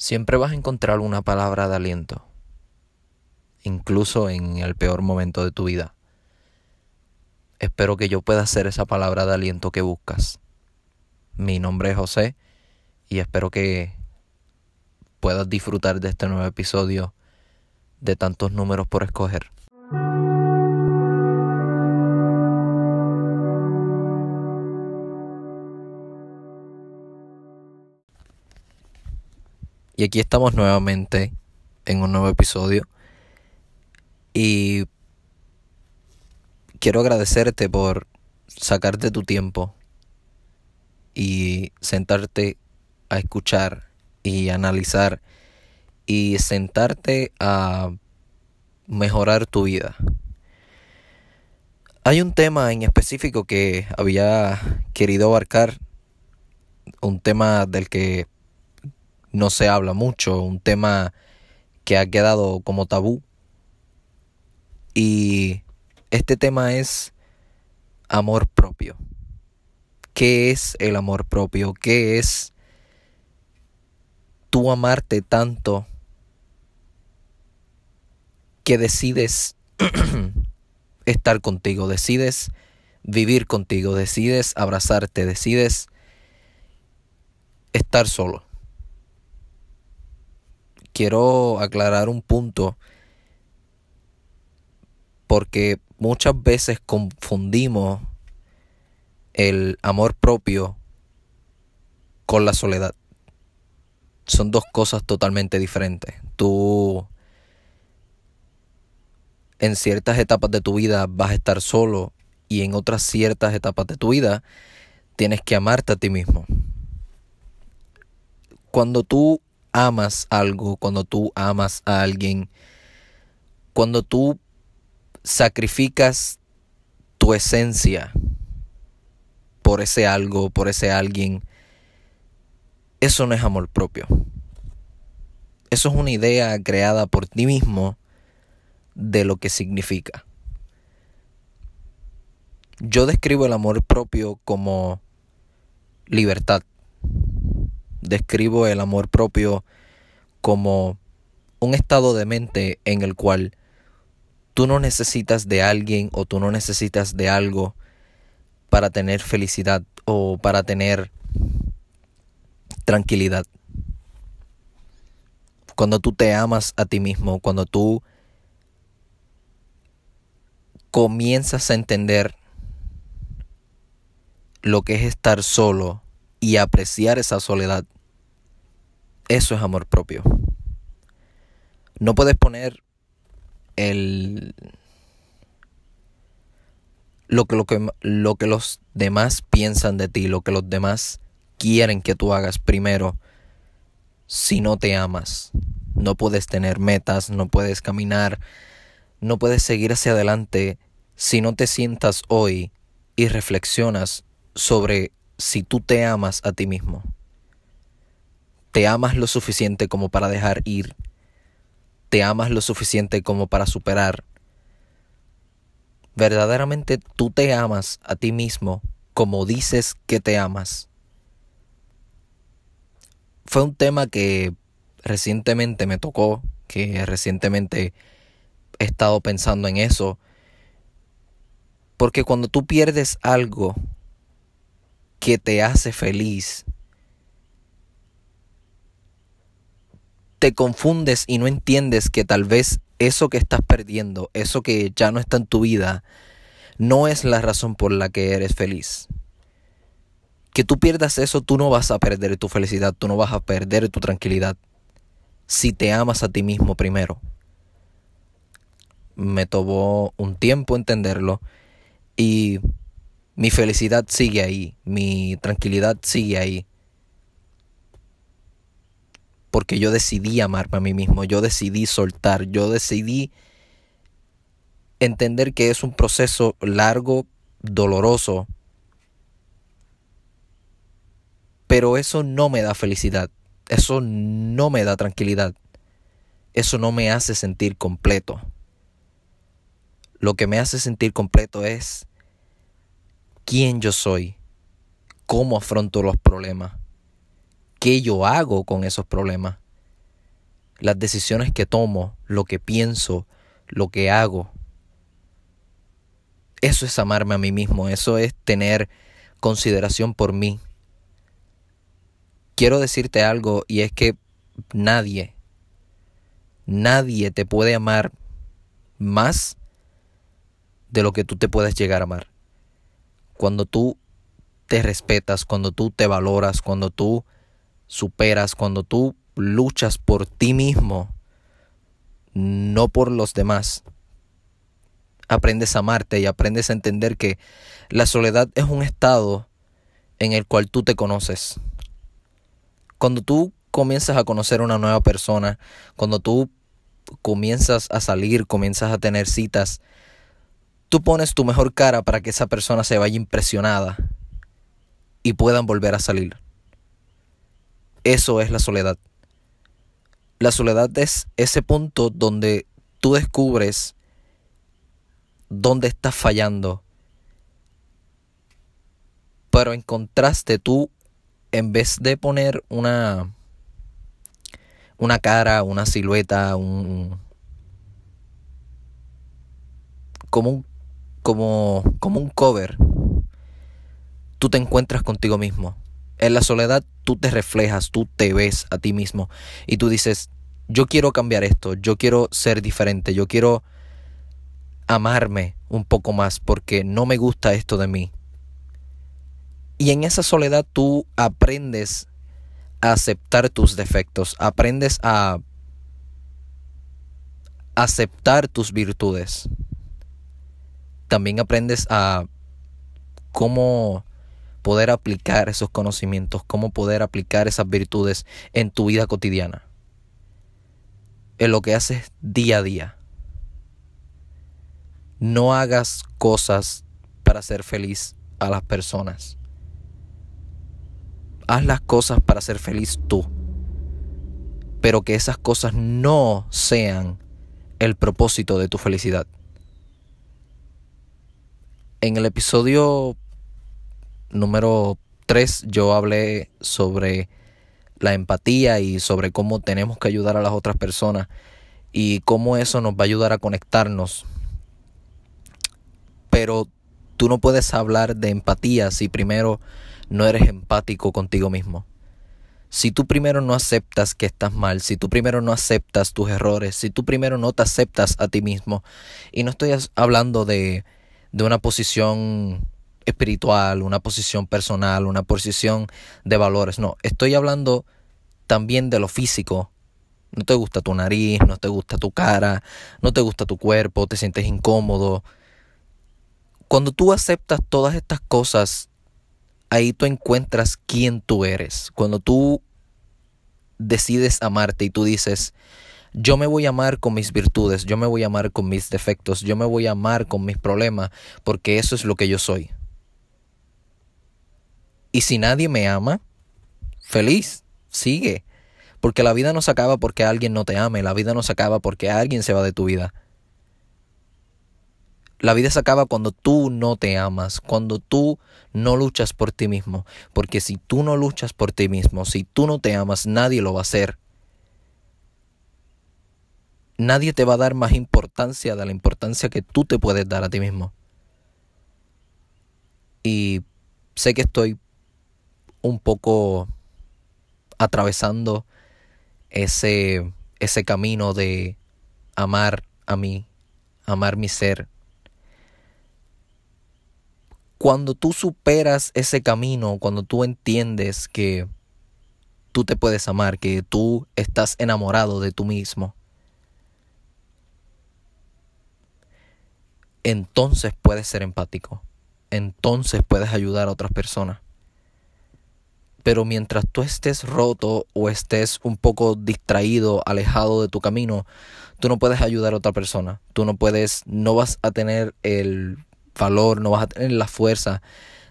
Siempre vas a encontrar una palabra de aliento, incluso en el peor momento de tu vida. Espero que yo pueda ser esa palabra de aliento que buscas. Mi nombre es José y espero que puedas disfrutar de este nuevo episodio de tantos números por escoger. Y aquí estamos nuevamente en un nuevo episodio. Y quiero agradecerte por sacarte tu tiempo y sentarte a escuchar y analizar y sentarte a mejorar tu vida. Hay un tema en específico que había querido abarcar, un tema del que no se habla mucho, un tema que ha quedado como tabú. Y este tema es amor propio. ¿Qué es el amor propio? ¿Qué es tú amarte tanto que decides estar contigo, decides vivir contigo, decides abrazarte, decides estar solo? Quiero aclarar un punto porque muchas veces confundimos el amor propio con la soledad. Son dos cosas totalmente diferentes. Tú en ciertas etapas de tu vida vas a estar solo y en otras ciertas etapas de tu vida tienes que amarte a ti mismo. Cuando tú amas algo, cuando tú amas a alguien, cuando tú sacrificas tu esencia por ese algo, por ese alguien, eso no es amor propio. Eso es una idea creada por ti mismo de lo que significa. Yo describo el amor propio como libertad describo el amor propio como un estado de mente en el cual tú no necesitas de alguien o tú no necesitas de algo para tener felicidad o para tener tranquilidad. Cuando tú te amas a ti mismo, cuando tú comienzas a entender lo que es estar solo y apreciar esa soledad, eso es amor propio. No puedes poner el lo que, lo que, lo que los demás piensan de ti, lo que los demás quieren que tú hagas primero si no te amas. No puedes tener metas, no puedes caminar, no puedes seguir hacia adelante si no te sientas hoy y reflexionas sobre si tú te amas a ti mismo. Te amas lo suficiente como para dejar ir. Te amas lo suficiente como para superar. Verdaderamente tú te amas a ti mismo como dices que te amas. Fue un tema que recientemente me tocó, que recientemente he estado pensando en eso. Porque cuando tú pierdes algo que te hace feliz, te confundes y no entiendes que tal vez eso que estás perdiendo, eso que ya no está en tu vida, no es la razón por la que eres feliz. Que tú pierdas eso, tú no vas a perder tu felicidad, tú no vas a perder tu tranquilidad. Si te amas a ti mismo primero. Me tomó un tiempo entenderlo y mi felicidad sigue ahí, mi tranquilidad sigue ahí. Porque yo decidí amarme a mí mismo, yo decidí soltar, yo decidí entender que es un proceso largo, doloroso, pero eso no me da felicidad, eso no me da tranquilidad, eso no me hace sentir completo. Lo que me hace sentir completo es quién yo soy, cómo afronto los problemas, qué yo hago con esos problemas, las decisiones que tomo, lo que pienso, lo que hago. Eso es amarme a mí mismo, eso es tener consideración por mí. Quiero decirte algo y es que nadie, nadie te puede amar más de lo que tú te puedes llegar a amar. Cuando tú te respetas, cuando tú te valoras, cuando tú superas, cuando tú luchas por ti mismo, no por los demás. Aprendes a amarte y aprendes a entender que la soledad es un estado en el cual tú te conoces. Cuando tú comienzas a conocer a una nueva persona, cuando tú comienzas a salir, comienzas a tener citas, tú pones tu mejor cara para que esa persona se vaya impresionada y puedan volver a salir. Eso es la soledad. La soledad es ese punto donde tú descubres dónde estás fallando. Pero en contraste, tú, en vez de poner una, una cara, una silueta, un, como un, como, como un cover, tú te encuentras contigo mismo. En la soledad tú te reflejas, tú te ves a ti mismo y tú dices, yo quiero cambiar esto, yo quiero ser diferente, yo quiero amarme un poco más porque no me gusta esto de mí. Y en esa soledad tú aprendes a aceptar tus defectos, aprendes a aceptar tus virtudes. También aprendes a cómo poder aplicar esos conocimientos, cómo poder aplicar esas virtudes en tu vida cotidiana, en lo que haces día a día. No hagas cosas para ser feliz a las personas. Haz las cosas para ser feliz tú. Pero que esas cosas no sean el propósito de tu felicidad. En el episodio número 3 yo hablé sobre la empatía y sobre cómo tenemos que ayudar a las otras personas y cómo eso nos va a ayudar a conectarnos. Pero tú no puedes hablar de empatía si primero no eres empático contigo mismo. Si tú primero no aceptas que estás mal, si tú primero no aceptas tus errores, si tú primero no te aceptas a ti mismo, y no estoy hablando de, de una posición espiritual, una posición personal, una posición de valores. No, estoy hablando también de lo físico. No te gusta tu nariz, no te gusta tu cara, no te gusta tu cuerpo, te sientes incómodo. Cuando tú aceptas todas estas cosas, ahí tú encuentras quién tú eres. Cuando tú decides amarte y tú dices, yo me voy a amar con mis virtudes, yo me voy a amar con mis defectos, yo me voy a amar con mis problemas, porque eso es lo que yo soy. Y si nadie me ama, feliz, sigue. Porque la vida no se acaba porque alguien no te ame, la vida no se acaba porque alguien se va de tu vida. La vida se acaba cuando tú no te amas, cuando tú no luchas por ti mismo. Porque si tú no luchas por ti mismo, si tú no te amas, nadie lo va a hacer. Nadie te va a dar más importancia de la importancia que tú te puedes dar a ti mismo. Y sé que estoy un poco atravesando ese, ese camino de amar a mí, amar mi ser. Cuando tú superas ese camino, cuando tú entiendes que tú te puedes amar, que tú estás enamorado de tú mismo, entonces puedes ser empático, entonces puedes ayudar a otras personas. Pero mientras tú estés roto o estés un poco distraído, alejado de tu camino, tú no puedes ayudar a otra persona. Tú no puedes, no vas a tener el valor, no vas a tener la fuerza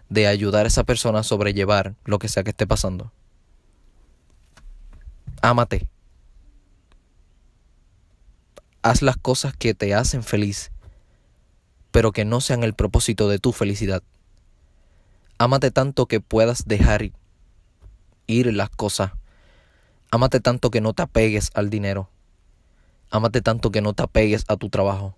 de ayudar a esa persona a sobrellevar lo que sea que esté pasando. Ámate. Haz las cosas que te hacen feliz, pero que no sean el propósito de tu felicidad. Ámate tanto que puedas dejar ir las cosas. Ámate tanto que no te apegues al dinero. Ámate tanto que no te apegues a tu trabajo.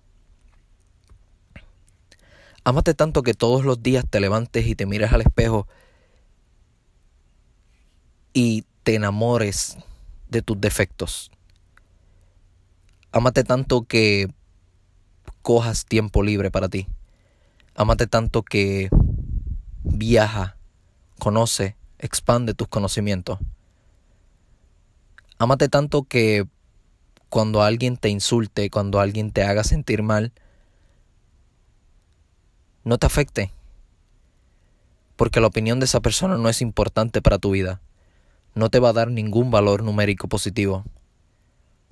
Ámate tanto que todos los días te levantes y te mires al espejo y te enamores de tus defectos. Ámate tanto que cojas tiempo libre para ti. Ámate tanto que viaja, conoce, expande tus conocimientos. Ámate tanto que cuando alguien te insulte, cuando alguien te haga sentir mal, no te afecte. Porque la opinión de esa persona no es importante para tu vida. No te va a dar ningún valor numérico positivo.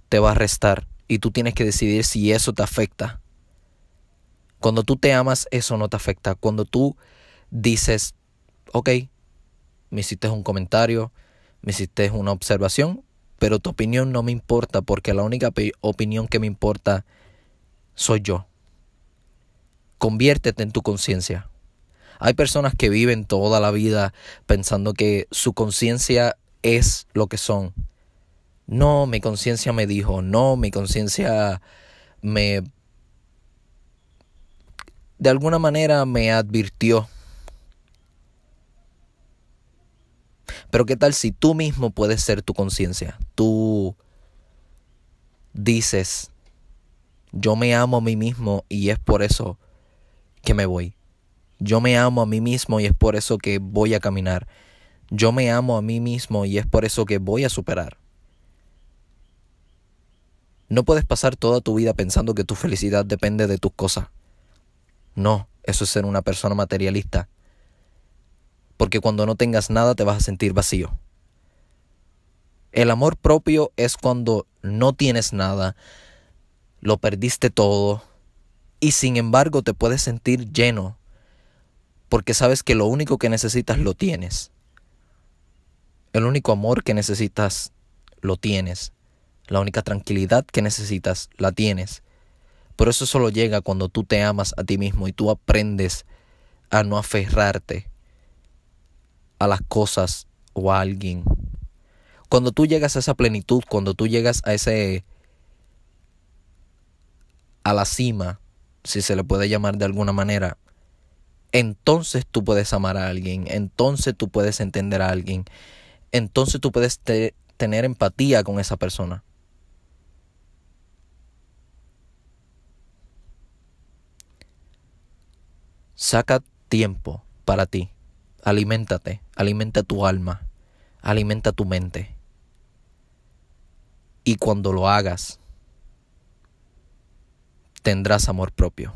Te va a restar y tú tienes que decidir si eso te afecta. Cuando tú te amas, eso no te afecta. Cuando tú dices, ok, me hiciste un comentario, me hiciste una observación, pero tu opinión no me importa porque la única opinión que me importa soy yo. Conviértete en tu conciencia. Hay personas que viven toda la vida pensando que su conciencia es lo que son. No, mi conciencia me dijo, no, mi conciencia me... de alguna manera me advirtió Pero ¿qué tal si tú mismo puedes ser tu conciencia? Tú dices, yo me amo a mí mismo y es por eso que me voy. Yo me amo a mí mismo y es por eso que voy a caminar. Yo me amo a mí mismo y es por eso que voy a superar. No puedes pasar toda tu vida pensando que tu felicidad depende de tus cosas. No, eso es ser una persona materialista porque cuando no tengas nada te vas a sentir vacío. El amor propio es cuando no tienes nada, lo perdiste todo y sin embargo te puedes sentir lleno porque sabes que lo único que necesitas lo tienes. El único amor que necesitas lo tienes. La única tranquilidad que necesitas la tienes. Pero eso solo llega cuando tú te amas a ti mismo y tú aprendes a no aferrarte a las cosas o a alguien. Cuando tú llegas a esa plenitud, cuando tú llegas a ese a la cima, si se le puede llamar de alguna manera, entonces tú puedes amar a alguien, entonces tú puedes entender a alguien, entonces tú puedes tener empatía con esa persona. Saca tiempo para ti. Aliméntate, alimenta tu alma, alimenta tu mente. Y cuando lo hagas, tendrás amor propio.